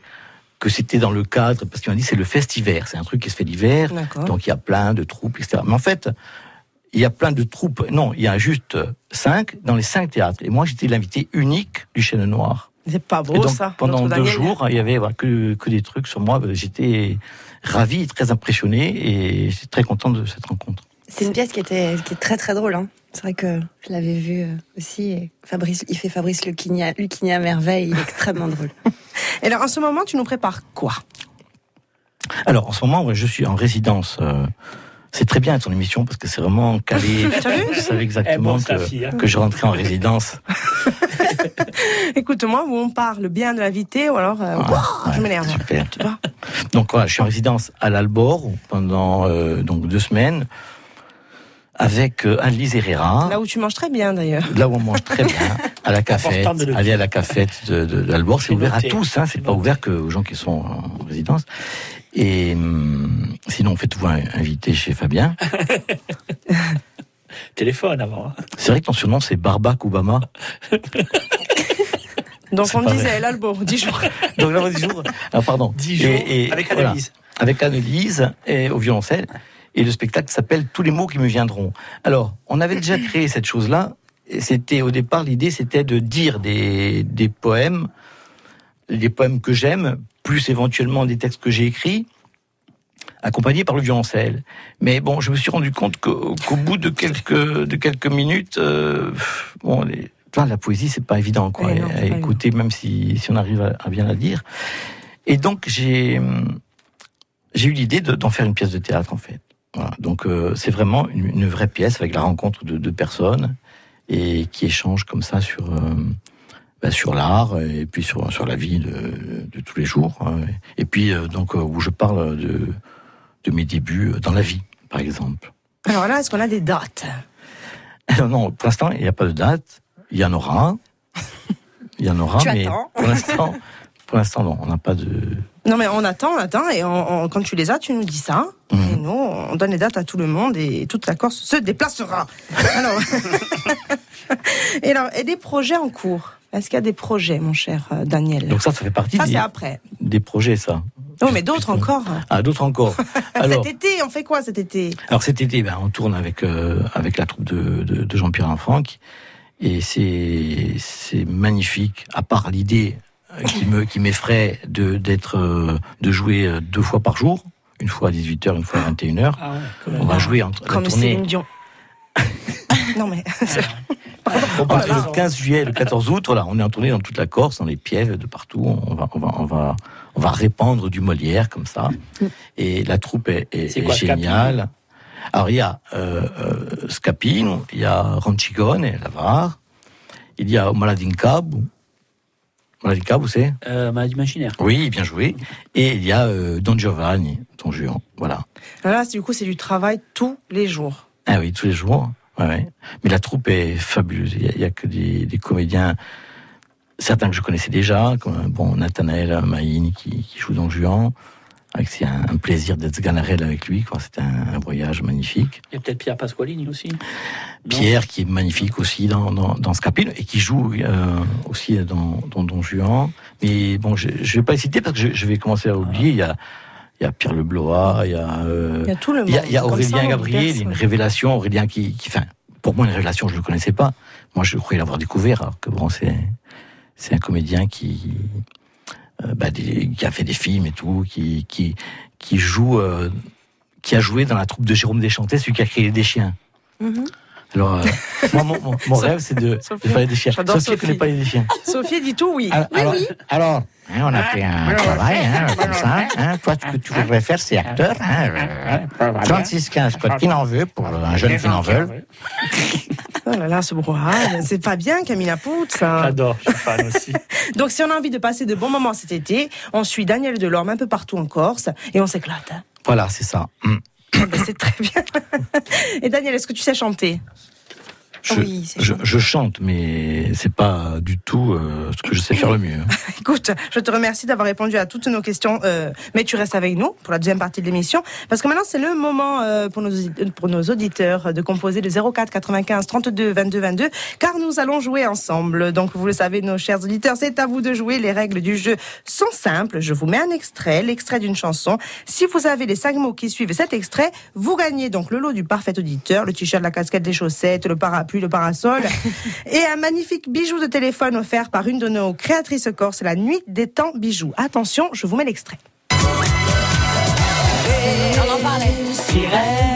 que c'était dans le cadre parce qu'il m'a dit c'est le festivaire, c'est un truc qui se fait l'hiver, donc il y a plein de troupes, etc. Mais en fait, il y a plein de troupes. Non, il y a juste cinq dans les cinq théâtres. Et moi, j'étais l'invité unique du Chêne Noir. C'est pas beau donc, ça. pendant deux jours, il y avait voilà, que, que des trucs sur moi. J'étais ravi, très impressionné, et j'étais très content de cette rencontre. C'est une pièce qui était qui est très très drôle. Hein. C'est vrai que je l'avais vu euh, aussi. Et Fabrice, il fait Fabrice Lucchini à, merveille. Il est extrêmement drôle. Et alors, en ce moment, tu nous prépares quoi? Alors, en ce moment, ouais, je suis en résidence. euh, c'est très bien ton émission parce que c'est vraiment calé. Je savais exactement bosse, la que, fille, hein. que je rentrais en résidence. Écoute-moi, où on parle bien de l'invité ou alors euh, Ah, ouah, je ouais, m'énerve. super. Tu vois? Donc voilà, je suis en résidence à l'Albor pendant euh, donc deux semaines avec euh, Annelise Herrera. Là où tu manges très bien d'ailleurs. Là où on mange très bien, à la cafette, de aller à la cafette de, de, d'Albor, c'est C'est ouvert noté. à tous, hein, c'est pas ouvert que aux gens qui sont en résidence. Et hum, sinon, faites-vous un- inviter chez Fabien. Téléphone avant. hein. C'est vrai que ton surnom c'est Barack Obama. Donc on disait l'albo, 10 jours. Donc là, 10 jours. Ah, pardon. 10 jours avec voilà. Annelise. Avec Annelise et au violoncelle. Et le spectacle s'appelle Tous les mots qui me viendront. Alors, on avait déjà créé cette chose-là. C'était au départ l'idée, c'était de dire des, des poèmes, des poèmes que j'aime, plus éventuellement des textes que j'ai écrits, accompagnés par le violoncelle. Mais bon, je me suis rendu compte qu'au bout de quelques de quelques minutes, euh, bon, les- vois, la poésie c'est pas évident quoi, non, à écouter même si si on arrive à, à bien la dire. Et donc j'ai j'ai eu l'idée de- d'en faire une pièce de théâtre en fait. Voilà. Donc euh, c'est vraiment une, une vraie pièce avec la rencontre de deux personnes et qui échangent comme ça sur euh, bah, sur l'art et puis sur sur la vie de, de tous les jours. hein. Et puis euh, donc où je parle de de mes débuts dans la vie, par exemple. Alors là, est-ce qu'on a des dates? Alors non, pour l'instant il n'y a pas de date. Il y en aura. Il y en aura, Tu mais attends. pour l'instant, pour l'instant non, on n'a pas de. Non mais on attend, on attend, et on- on- quand tu les as, tu nous dis ça. Mhm. Et nous, on donne les dates à tout le monde et toute la Corse se déplacera. Alors, et alors, et des projets en cours? Est-ce qu'il y a des projets, mon cher euh, Daniel? Donc ça, ça fait partie Ça, des, c'est après. des projets, ça. Non, mais d'autres encore. Ah, d'autres encore. Alors, Cet été, on fait quoi cet été? Alors cet été, ben, on tourne avec euh, avec la troupe de, de, de Jean-Pierre Lanfranc et c'est magnifique. À part l'idée qui me qui m'effraie de d'être euh, de jouer euh, deux fois par jour, une fois à 18h, une fois à 21h. Ah ouais. On va jouer entre la Comme Céline Dion. non mais, entre le 15 juillet et le 14 août. Voilà, on est en tournée dans toute la Corse, dans les pièves, de partout. On va on va on va on va répandre du Molière comme ça. Et la troupe est, est- C'est est quoi, géniale. Alors il y a euh, euh, Scapino, il y a Rancigone, Lavar, il y a Maladincab. Maladincab, vous savez Euh, maladie imaginaire. Oui, bien joué. Et il y a euh, Don Giovanni, Don Juan. Voilà. là, du coup, c'est du travail tous les jours. Ah oui, tous les jours. Ouais, ouais. Mais la troupe est fabuleuse. Il y a, que des, des comédiens, certains que je connaissais déjà, comme bon Nathanaël Maïni qui, qui joue dans Juan. Avec c'est un, un plaisir d'être Ganarelle avec lui. quoi. C'était un, un voyage magnifique. Il y a peut-être Pierre Pasqualini aussi. Non Pierre qui est magnifique aussi dans, dans, dans Scapino et qui joue euh, aussi dans, dans Don Juan. Mais bon, je, je vais pas les citer parce que je, je vais commencer à oublier. Il y a, il y a Pierre Leblois, il y a, euh, Il y a tout le monde. il y a, il y a Comme Aurélien ça, Gabriel, perce. il y a une révélation. Aurélien qui, qui, enfin, pour moi, une révélation, je ne le connaissais pas. Moi, je croyais l'avoir découvert, alors que bon, c'est, c'est un comédien qui, bah, des- qui a fait des films et tout, qui, qui, qui joue, euh, qui a joué dans la troupe de Jérôme Deschantais, celui qui a créé les Chiens. Mhm. Alors, euh, moi, mon, mon, mon rêve, c'est de, de Sophie. faire les Chiens. J'adore Sophie ne connaît Sophie. pas les Chiens. Sophie dit tout, oui. Alors, alors, alors, hein, on a fait un travail, hein, comme ça. Hein, toi, ce que tu voudrais faire, c'est acteur. Hein, euh, 36-15, quoi. Qui n'en veut pour un jeune qui n'en veut. Oh là là, ce brouhaha, c'est pas bien, Camilla Pout, ça. J'adore, je suis fan aussi. Donc, si on a envie de passer de bons moments cet été, on suit Daniel Delorme un peu partout en Corse et on s'éclate. Voilà, c'est ça. Ben, c'est très bien. Et Daniel, est-ce que tu sais chanter? Je, Oui, je, je chante, mais c'est pas du tout euh, ce que je sais faire le mieux. Écoute, je te remercie d'avoir répondu à toutes nos questions, euh, mais tu restes avec nous pour la deuxième partie de l'émission, parce que maintenant c'est le moment euh, pour, nos, pour nos auditeurs de composer le 04 95 32 22 22, car nous allons jouer ensemble. Donc vous le savez, nos chers auditeurs, c'est à vous de jouer. Les règles du jeu sont simples. Je vous mets un extrait, l'extrait d'une chanson. Si vous avez les cinq mots qui suivent cet extrait, vous gagnez donc le lot du parfait auditeur, le t-shirt, la casquette, les chaussettes, le parapluie, le parasol, et un magnifique bijou de téléphone offert par une de nos créatrices corse, la nuit des temps bijoux. Attention, je vous mets l'extrait. On en parlait.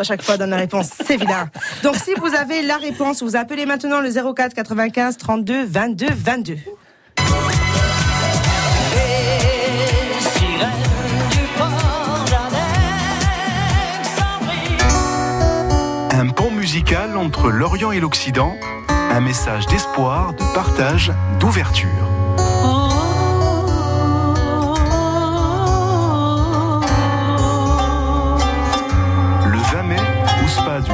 À chaque fois donne la réponse. C'est vilain. Donc si vous avez la réponse, vous appelez maintenant le 04 95 32 22 22. Un pont musical entre l'Orient et l'Occident, un message d'espoir, de partage, d'ouverture.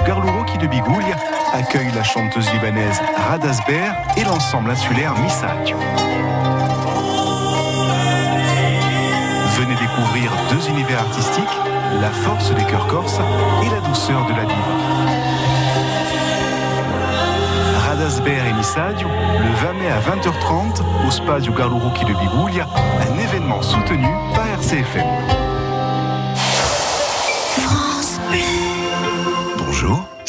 Garlouroki de Bigoulia accueille la chanteuse libanaise Radasber et l'ensemble insulaire Missadio. Venez découvrir deux univers artistiques, la force des chœurs corses et la douceur de la diva. Radasber et Missadio, le 20 mai à 20h30 au Spa du Garlouroki de Bigoulia, un événement soutenu par RCFM.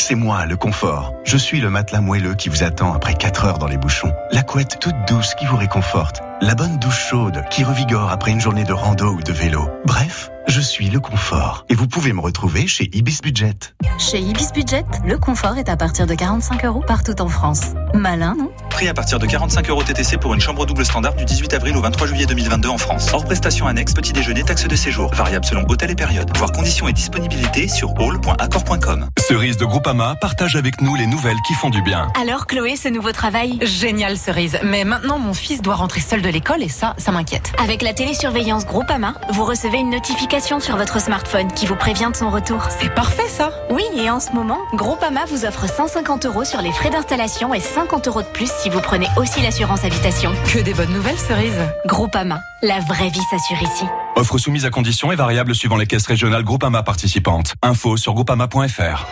C'est moi, le confort. Je suis le matelas moelleux qui vous attend après 4 heures dans les bouchons. La couette toute douce qui vous réconforte. La bonne douche chaude qui revigore après une journée de rando ou de vélo. Bref, je suis le confort. Et vous pouvez me retrouver chez Ibis Budget. Chez Ibis Budget, le confort est à partir de 45 euros partout en France. Malin, non? Prix à partir de 45 euros TTC pour une chambre double standard du 18 avril au 23 juillet 2022 en France. Hors prestation annexe, petit déjeuner, taxe de séjour. Variable selon hôtel et période. Voir conditions et disponibilité sur hall.accord.com. Cerise de Groupama partage avec nous les nouvelles qui font du bien. Alors Chloé, ce nouveau travail Génial cerise, mais maintenant mon fils doit rentrer seul de l'école et ça, ça m'inquiète. Avec la télésurveillance Groupama, vous recevez une notification sur votre smartphone qui vous prévient de son retour. C'est parfait ça Oui, et en ce moment, Groupama vous offre 150 euros sur les frais d'installation et 50 euros de plus si vous prenez aussi l'assurance habitation. Que des bonnes nouvelles cerise. Groupama, la vraie vie s'assure ici. Offre soumise à conditions et variable suivant les caisses régionales Groupama participantes. Info sur groupama.fr.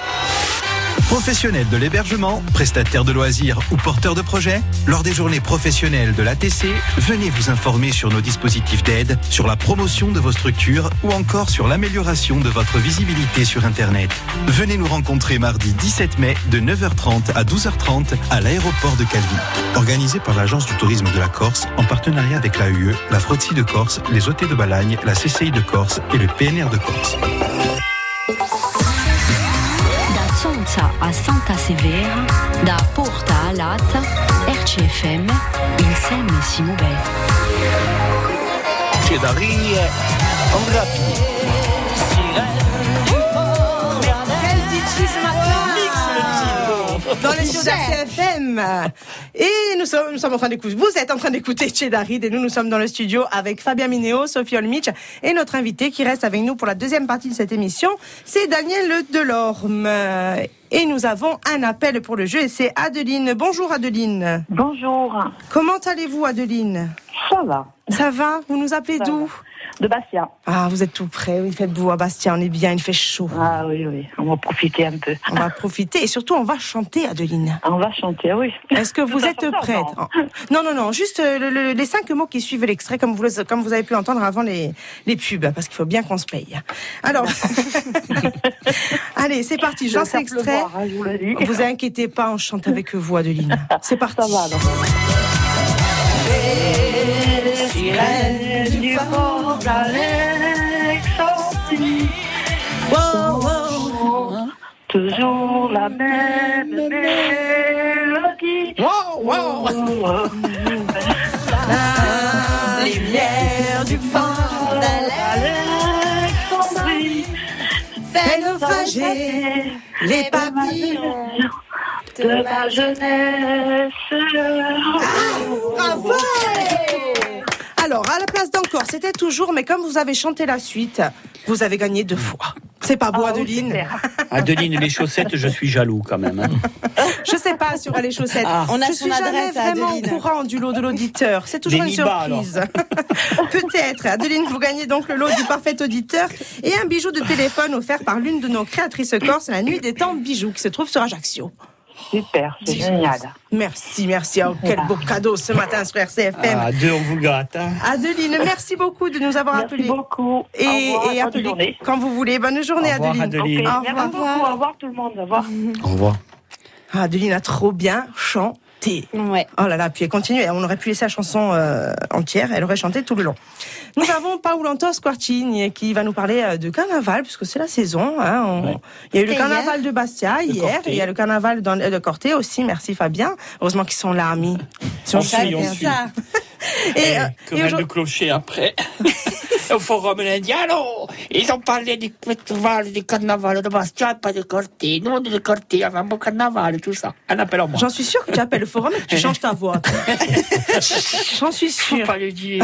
Professionnels de l'hébergement, prestataires de loisirs ou porteurs de projets, lors des journées professionnelles de l'ATC, venez vous informer sur nos dispositifs d'aide, sur la promotion de vos structures ou encore sur l'amélioration de votre visibilité sur Internet. Venez nous rencontrer mardi 17 mai de 9h30 à 12h30 à l'aéroport de Calvi. Organisé par l'Agence du tourisme de la Corse en partenariat avec l'AUE, la FROTSI de Corse, les OT de Balagne, la CCI de Corse et le PNR de Corse. A Santa Severa, da Porta a Lata, RCFM, insieme si muove. Quel DJ ce matin dans les studios d'RCFM. Et nous sommes, nous sommes en train d'écouter, vous êtes en train d'écouter Chedarid et nous, nous sommes dans le studio avec Fabien Minéo, Sophie Olmich et notre invité qui reste avec nous pour la deuxième partie de cette émission, c'est Daniel Delorme. Et nous avons un appel pour le jeu et c'est Adeline. Bonjour Adeline. Bonjour. Comment allez-vous Adeline? Ça va. Ça va? Vous nous appelez d'où? De Bastia. Ah, vous êtes tout près, oui, il fait beau à Bastia, on est bien, il fait chaud. Ah oui, oui, on va profiter un peu. On va profiter et surtout on va chanter Adeline. On va chanter, oui. Est-ce que vous êtes prête Non, non, non, juste euh, le- le- les cinq mots qui suivent l'extrait, comme vous, comme vous avez pu entendre avant les, les pubs, parce qu'il faut bien qu'on se paye. Alors, allez, c'est parti, je lance Ça l'extrait. hein, je vous le dis. Vous inquiétez pas, on chante avec vous, Adeline. C'est parti. Ça va alors. Sirènes du port d'Alexandrie. Toujours la même mélodie. La lumière du fort d'Alexandrie fait naufrager les papillons de ma jeunesse. Bravo Alors, à la place d'encore, c'était toujours, mais comme vous avez chanté la suite, vous avez gagné deux fois. C'est pas beau, Adeline Adeline, les chaussettes, je suis jaloux quand même. hein. Je sais pas sur les chaussettes. Ah. On a je son suis jamais vraiment au courant du lot de l'auditeur. C'est toujours Des une surprise. Peut-être. Adeline, vous gagnez donc le lot du parfait auditeur et un bijou de téléphone offert par l'une de nos créatrices corse, la nuit des temps bijoux, qui se trouve sur Ajaccio. Super, c'est génial. Merci, merci. Oh, quel beau cadeau ce matin sur RCFM. Ah, deux, on vous gâte. hein. Adeline, merci beaucoup de nous avoir Merci appelés. beaucoup. Et, revoir, et bonne appelez journée. quand vous voulez. Bonne journée, Au revoir, Adeline. Au Merci revoir. beaucoup. Au revoir tout le monde. Au revoir. Au revoir. Ah, Adeline a trop bien chanté. T. Ouais. Oh là là, puis elle continue. On aurait pu laisser la chanson euh, entière. Elle aurait chanté tout le long. Nous avons Paulanto Squarcini qui va nous parler euh, de carnaval, puisque c'est la saison. hein. On- Il y a eu le carnaval hier. de Bastia hier. Et Il y a le carnaval dans- de Corté aussi. Merci Fabien. Heureusement qu'ils sont là, amis. Ils On suit, on suit. Ça. Et, euh, de clocher après. Au forum indien, alors, ils ont parlé du festival, du carnaval de Bastia, pas de Corté. Nous, on est de Corté, un beau carnaval et tout ça. En moi. J'en suis sûre que tu appelles le forum et que tu changes ta voix. J'en suis Faut sûre. pas le dire.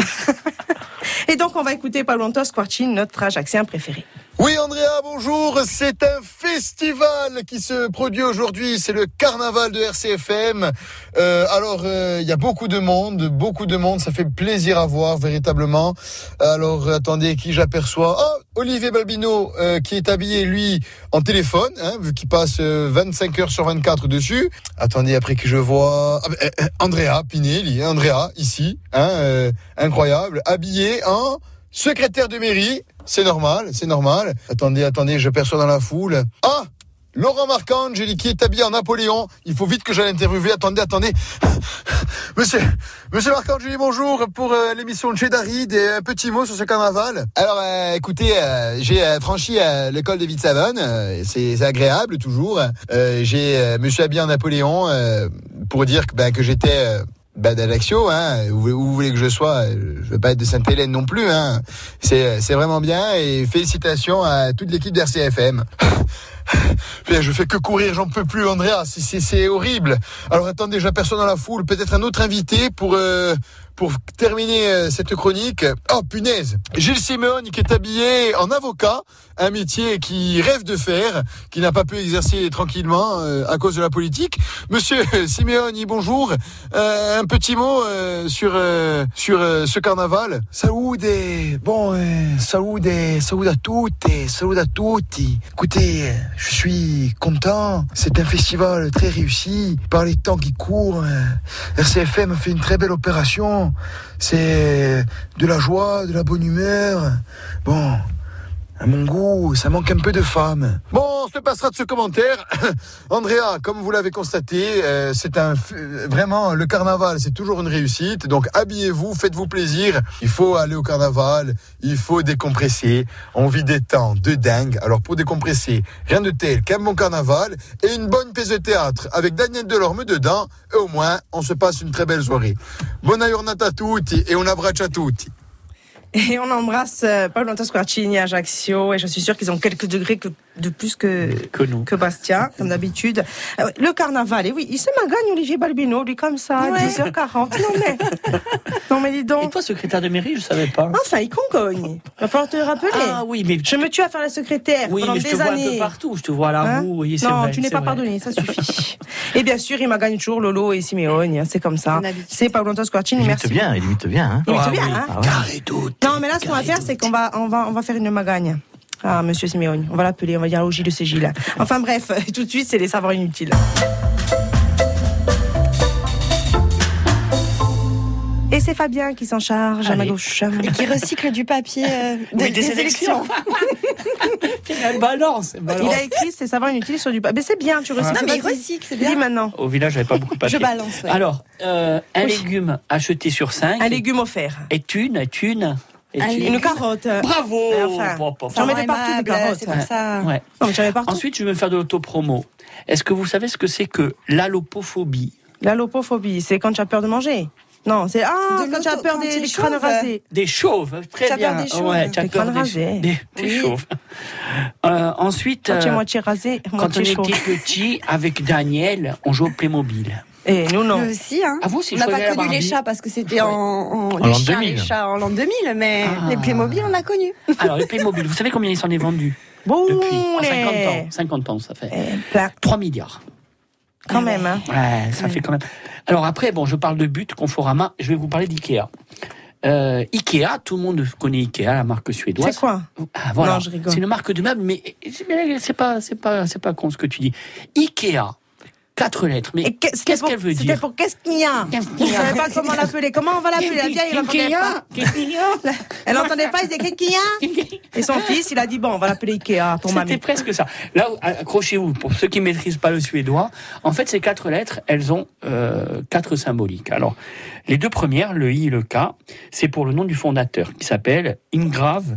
Et donc, on va écouter Paulanto Squarcini, notre Ajaxien préféré. Oui, Andrea, bonjour. C'est un festival qui se produit aujourd'hui. C'est le carnaval de RCFM. Euh, alors, euh, il y a beaucoup de monde, beaucoup de monde. Ça fait plaisir à voir, véritablement. Alors, attendez, qui j'aperçois? Ah, Olivier Balbino, euh, qui est habillé, lui, en téléphone, hein, vu qu'il passe euh, 25 heures sur 24 dessus. Attendez, après que je vois... Ah, ben, Andrea Pinelli, Andrea, ici. Hein, incroyable. Habillé en secrétaire de mairie. C'est normal, c'est normal. Attendez, attendez, je perçois dans la foule. Ah Laurent Marcangeli qui est habillé en Napoléon. Il faut vite que j'aille l'interviewer. Attendez, attendez. Monsieur, monsieur Marcangeli, bonjour pour euh, l'émission de chez Darid et un petit mot sur ce carnaval. Alors, euh, écoutez, euh, j'ai euh, franchi euh, l'école de euh, c'est agréable toujours. Euh, j'ai, euh, suis habillé en Napoléon euh, pour dire que, ben, que j'étais euh, ben, d'Ajaccio, hein, où, vous voulez que je sois, je veux pas être de Sainte-Hélène non plus, hein. C'est, c'est vraiment bien et félicitations à toute l'équipe d'RCFM. Je fais que courir, j'en peux plus, Andrea, c'est- horrible. Alors attendez, j'aperçois dans la foule peut-être un autre invité pour euh, pour terminer euh, cette chronique. Oh punaise, Gilles Simeone qui est habillé en avocat, un métier qui rêve de faire, qui n'a pas pu exercer tranquillement euh, à cause de la politique. Monsieur Simeone, bonjour. Euh, un petit mot euh, sur euh, sur ce carnaval. Salute, bon, salute, salute à toutes, salute à tutti. Écoutez, je suis content. C'est un festival très réussi par les temps qui courent. euh, RCFM fait une très belle opération. C'est de la joie, de la bonne humeur. Bon, à mon goût, ça manque un peu de femmes. Bon, on se passera de ce commentaire. Andrea, comme vous l'avez constaté, euh, c'est un vraiment le carnaval, c'est toujours une réussite. Donc habillez-vous, faites-vous plaisir. Il faut aller au carnaval, il faut décompresser. On vit des temps de dingue. Alors pour décompresser, rien de tel qu'un bon carnaval et une bonne pièce de théâtre avec Daniel Delorme dedans. Et au moins, on se passe une très belle soirée. Buona giornata a tutti et un abbraccio a tutti. Et on embrasse euh, Paulanto Squarcini à Ajaccio. Et je suis sûre qu'ils ont quelques degrés que- de plus que, Que nous. que Bastia, comme d'habitude. Euh, le carnaval, et oui, il se magagne Olivier Balbino, lui, comme ça, à Ouais. 10h40. Non, mais. non, mais dis Et donc. toi, secrétaire de mairie, je savais pas. Enfin, il concogne. Va falloir te rappeler. Ah oui, mais Je me tue à faire la secrétaire oui, pendant mais je te vois un peu partout. Je te vois à la Hein roue. Oui, c'est non, vrai, tu n'es pas vrai. pardonné, ça suffit. et bien sûr, il magagne toujours Lolo et Simeone, c'est comme ça. C'est Paulanto Squarcini, Il merci. imite bien, il imite bien. Hein. Il imite Ah bien, oui. hein Ah ouais. Non, mais là, ce qu'on va faire, c'est qu'on va, on va, on va faire une magagne. Ah, monsieur Simeone. On va l'appeler, on va dire au Gilles de ces Gilles. Enfin, bref, tout de suite, c'est les savoirs inutiles. Et c'est Fabien qui s'en charge à ma gauche. Et qui recycle du papier euh, de- Oui, des, élections. Elle balance. Il a écrit ses savoirs inutiles sur du papier. Mais c'est bien, tu recycles. Non, mais il recycle, c'est Dis bien. maintenant. Au village, j'avais pas beaucoup de papier. Je balance, ouais. Alors, euh, un Oui. légume acheté sur cinq Un légume offert. est une, est une, une. carotte. Bravo enfin, Bon, bon, J'en mettais partout des carottes. C'est pour ça. Ouais. Partout. Ensuite, je vais me faire de l'autopromo. Est-ce que vous savez ce que c'est que l'allopophobie? La lopophobie, c'est quand tu as peur de manger. Non, c'est ah, De quand tu as peur quand des, des crânes chauve. rasés. Des chauves, très Tu as peur bien. des chauves. Ouais, tu as Des peur crânes des, rasés. des, des Oui. chauves. Euh, ensuite, Moitié, euh, moitié rasé, quand on chaud. était petit, avec Daniel, on jouait au Playmobil. Et nous, non. Nous aussi, hein. Ah, vous on n'a pas connu les chats parce que c'était en, en, En les l'an chiens, 2000. les chats en l'an 2000, mais Ah. les Playmobil, on a connu. Alors, les Playmobil, vous savez combien il s'en est vendu Bon, depuis en les- 50 ans 50 ans, ça fait. Eh ben, 3 milliards. quand même, hein. Ouais, ça fait quand même. Alors après, bon, je parle de but, Conforama, je vais vous parler d'IKEA. Euh, Ikea, tout le monde connaît Ikea, la marque suédoise. C'est quoi? Ah, voilà. Non, je rigole. C'est une marque de meubles, mais c'est- mais c'est pas, c'est pas, c'est pas con ce que tu dis. Ikea, quatre lettres. Mais c'était qu'est-ce qu'elle veut C'était dire pour qu'est-ce qu'il y a Vous ne savez pas comment l'appeler. Comment on va l'appeler La vieille, elle n'entendait pas. Elle n'entendait pas, il disait qu'est-ce qu'il y a Et son fils, il a dit bon, on va l'appeler Ikea pour C'était mamie. presque ça. Là, accrochez-vous, pour ceux qui ne maîtrisent pas le suédois, en fait, ces quatre lettres, elles ont euh, quatre symboliques. Alors, les deux premières, le I et le K, c'est pour le nom du fondateur, qui s'appelle Ingrave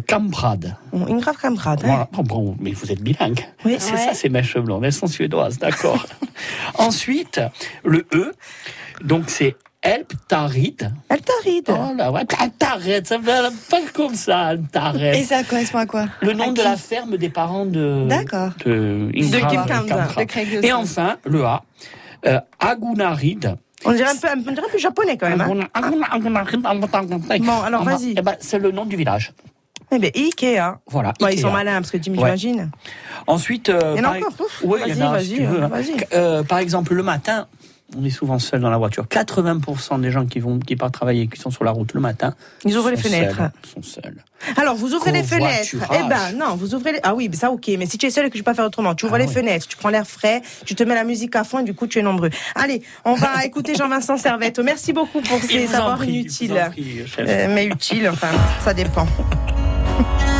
Kamprad. Une grave camarade. Voilà. Oh, bon, mais vous êtes bilingue. Oui. c'est Ouais. ça, ces mèches blondes. Elles sont suédoises, d'accord. Ensuite, le E, donc c'est Elptarid. Elptarid. Oh là, ouais, Elptarid, ça fait pas comme ça, Elptarid. Et ça correspond à quoi? Le nom À de la ferme des parents de. D'accord. De, De Ingra- Kamprad. de. Et enfin, le A, euh, Agunarid. On dirait un peu, on dirait un peu japonais quand même. hein. Bon, alors, vas-y. ben, c'est le nom du village. Eh bien, Ikea. Voilà. Ils sont malins parce que tu Ouais. m'imagines. Ensuite, euh, Il y en a par, encore. Ouais, il y en a, Vas-y, si vas-y, tu veux, hein. Euh, par exemple, le matin, on est souvent seul dans la voiture. 80% des gens qui vont, qui partent travailler, qui sont sur la route le matin, Ils ouvrent les fenêtres. seuls, sont seuls. Alors, vous ouvrez les fenêtres. Eh ben, non, vous ouvrez les... Ah oui, ça, ok. Mais si tu es seul et que tu peux pas faire autrement, tu ouvres Ah les fenêtres, tu prends l'air frais, tu te mets la musique à fond et du coup, tu es nombreux. Allez, on va écouter Jean-Vincent Servetto. Merci beaucoup pour ces savoirs inutiles. prie. Euh, mais utiles, enfin, ça dépend. Yeah.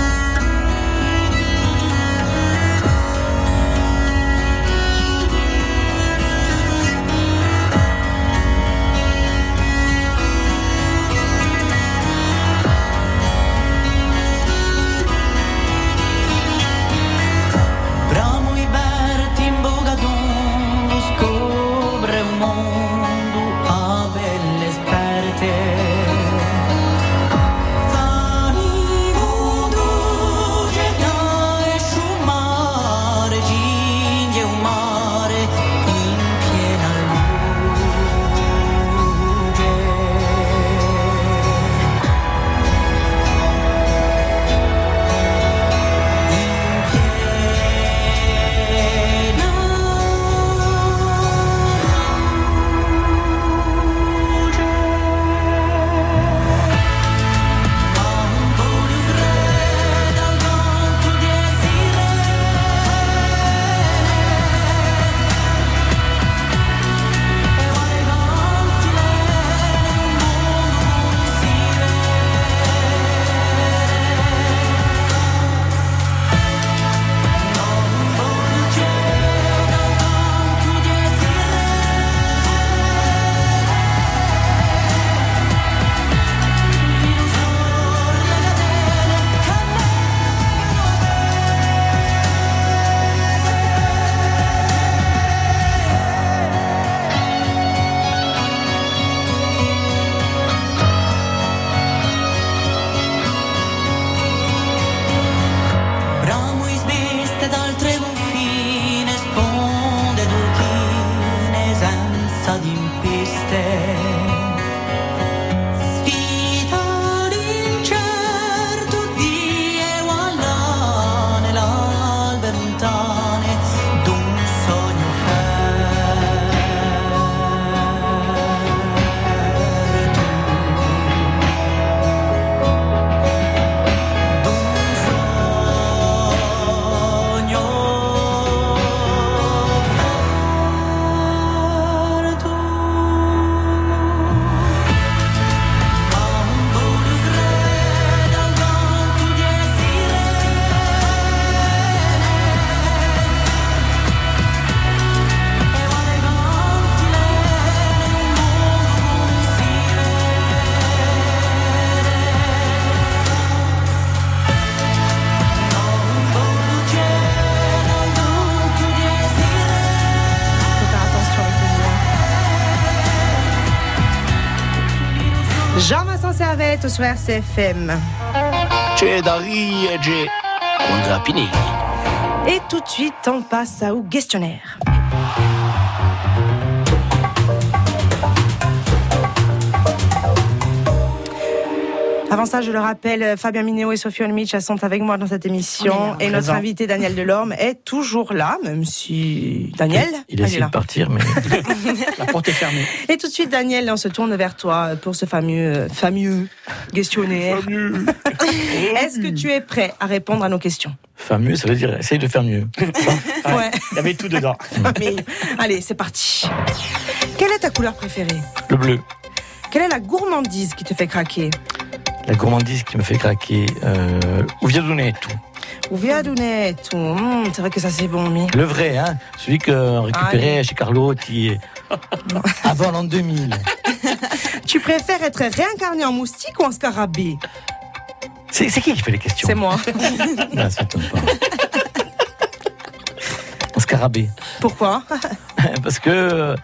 Servetto sur RCFM. C'è da con. Et tout de suite, on passe au questionnaire. Avant ça, je le rappelle, Fabien Minéo et Sophie Olmich sont avec moi dans cette émission. Et notre invité Daniel Delorme est toujours là, même si... Daniel Il a essayé là. de partir, mais La porte est fermée. Et tout de suite, Daniel, on se tourne vers toi pour ce fameux, fameux questionnaire. Est-ce que tu es prêt à répondre à nos questions? Faire mieux, ça veut dire essaye de faire mieux. Ouais. Il y avait tout dedans. Mais allez, c'est parti. Quelle est ta couleur préférée? Le bleu. Quelle est la gourmandise qui te fait craquer? La gourmandise qui me fait craquer. Euh, via tout. Hum, c'est vrai que ça c'est bon, mais. Le vrai, hein, celui qu'on récupérait Allez. chez Carlo qui avant l'an 2000. Tu préfères être réincarné en moustique ou en scarabée? C'est qui qui fait les questions? C'est moi. Non, ça pas. Un scarabée. Pourquoi? Parce que euh,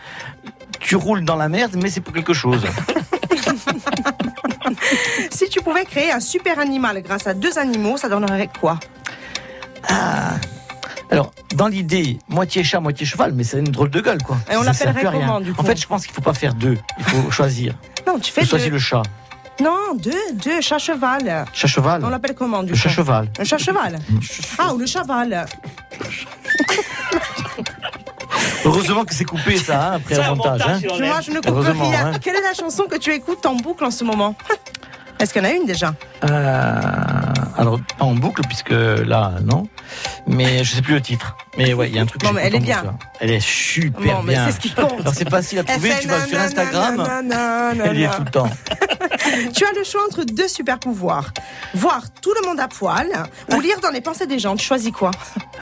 tu roules dans la merde, mais c'est pour quelque chose. Si tu pouvais créer un super animal grâce à deux animaux, ça donnerait quoi? Ah. Alors, dans l'idée, moitié chat, moitié cheval, mais c'est une drôle de gueule, quoi. Et on l'appellerait comment, du coup? En fait, je pense qu'il faut pas faire deux. Il faut choisir. Non, tu fais Je choisis deux. le chat. Non, deux, deux, chat-cheval. Chat-cheval. On l'appelle comment du Le coup? chat-cheval. Un chat-cheval Ah, ou le cheval. Heureusement que c'est coupé, ça, hein, après un montage. montage, hein. Moi, je ne coupe rien. hein. Quelle est la chanson que tu écoutes en boucle en ce moment? Est-ce qu'il y en a une déjà? Euh, alors, pas en boucle, puisque là, non. Mais je sais plus le titre. Mais ouais, il y a un truc Bon, mais elle est en bien. boucle. Elle est super Bon, mais bien. c'est ce qui compte. Alors, c'est facile à trouver. Tu vas sur Instagram. Elle y est tout le temps. Tu as le choix entre deux super pouvoirs. Voir tout le monde à poil ou lire dans les pensées des gens. Tu choisis quoi?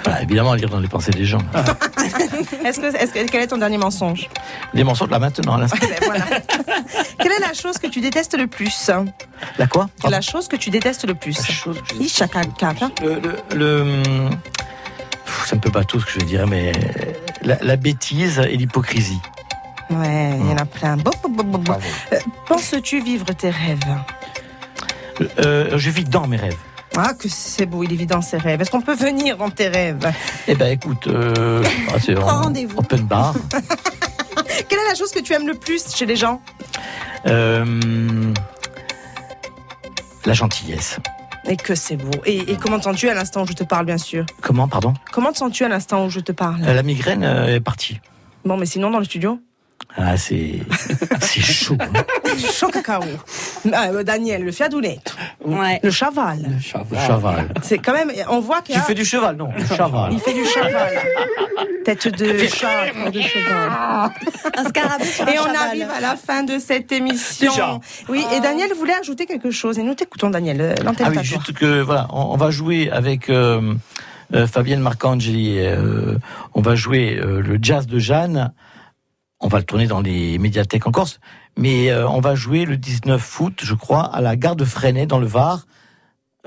Voilà, évidemment, lire dans les pensées des gens. Est-ce que, est-ce que- Quel est ton dernier mensonge? Les mensonges, là, maintenant, à l'instant. Ben voilà. Quelle est la chose que tu détestes le plus? La quoi? La chose que tu détestes le plus. Hi, chacun cap, hein. Le, le, le- Pff, c'est un peu bateau ce que je dire, mais la, la bêtise et l'hypocrisie. Ouais, il y en a plein. Bon. Euh, Penses-tu vivre tes rêves Euh, je vis dans mes rêves. Ah, que c'est beau, il est évident ses rêves. Est-ce qu'on peut venir dans tes rêves? Eh ben, écoute, euh, ah, c'est rendez-vous. open bar. Quelle est la chose que tu aimes le plus chez les gens? Euh, la gentillesse. Et que c'est beau. Et, et comment te sens-tu à l'instant où je te parle, bien sûr? Comment, pardon? Comment te sens-tu à l'instant où je te parle? Euh, La migraine euh, est partie. Bon, mais sinon, dans le studio? Ah, c'est c'est chaud. hein. Chaud cacao. Ah, euh, Daniel, le fiadounet. Le chaval. Le cheval. C'est quand même, on voit qu'il y Tu a... fais du cheval, non? Le cheval. Il fait du cheval. Tête de chat, de cheval. Un scarabée sur un Et on cheval. arrive à la fin de cette émission. Déjà. Oui, et Daniel voulait ajouter quelque chose? Et nous t'écoutons, Daniel. euh, L'antenne Ah oui, juste que voilà, on, on va jouer avec euh, euh, Fabienne Marcangeli. euh, on va jouer euh, le jazz de Jeanne. On va le tourner dans les médiathèques en Corse, mais euh, on va jouer le 19 août, je crois, à la gare de Freinet dans le Var,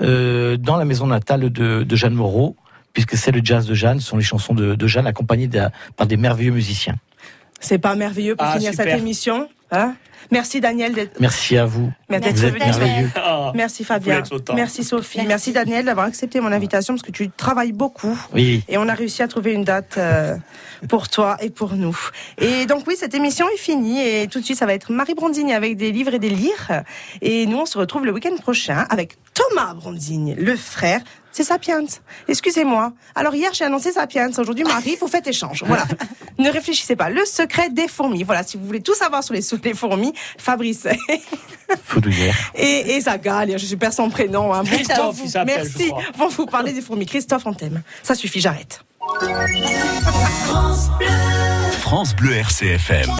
euh, dans la maison natale de, Jeanne Moreau, puisque c'est le jazz de Jeanne, ce sont les chansons de, Jeanne accompagnées par des merveilleux musiciens. C'est pas merveilleux pour Ah, finir super. cette émission hein? Merci Daniel d'être Merci à vous. Merci vous êtes Daniel. merveilleux. Merci Fabien. Autant. Merci Sophie. Merci. Daniel d'avoir accepté mon invitation parce que tu travailles beaucoup. Oui. Et on a réussi à trouver une date euh, pour toi et pour nous. Et donc oui, cette émission est finie et tout de suite ça va être Marie Brondigne avec des livres et des lires. Et nous on se retrouve le week-end prochain avec Thomas Brondigne, le frère. C'est Sapiens. Excusez-moi. Alors hier j'ai annoncé Sapiens. Aujourd'hui Marie, vous faites échange. Voilà. ne réfléchissez pas. Le secret des fourmis. Voilà. Si vous voulez tout savoir sur les, sur les fourmis, Fabrice Foudouillère. et, et Zagal, je perds son prénom. Hein. Christophe, vous- il Merci. crois. Vont vous parler des fourmis. Christophe, on t'aime. Ça suffit, j'arrête. France Bleu RCFM.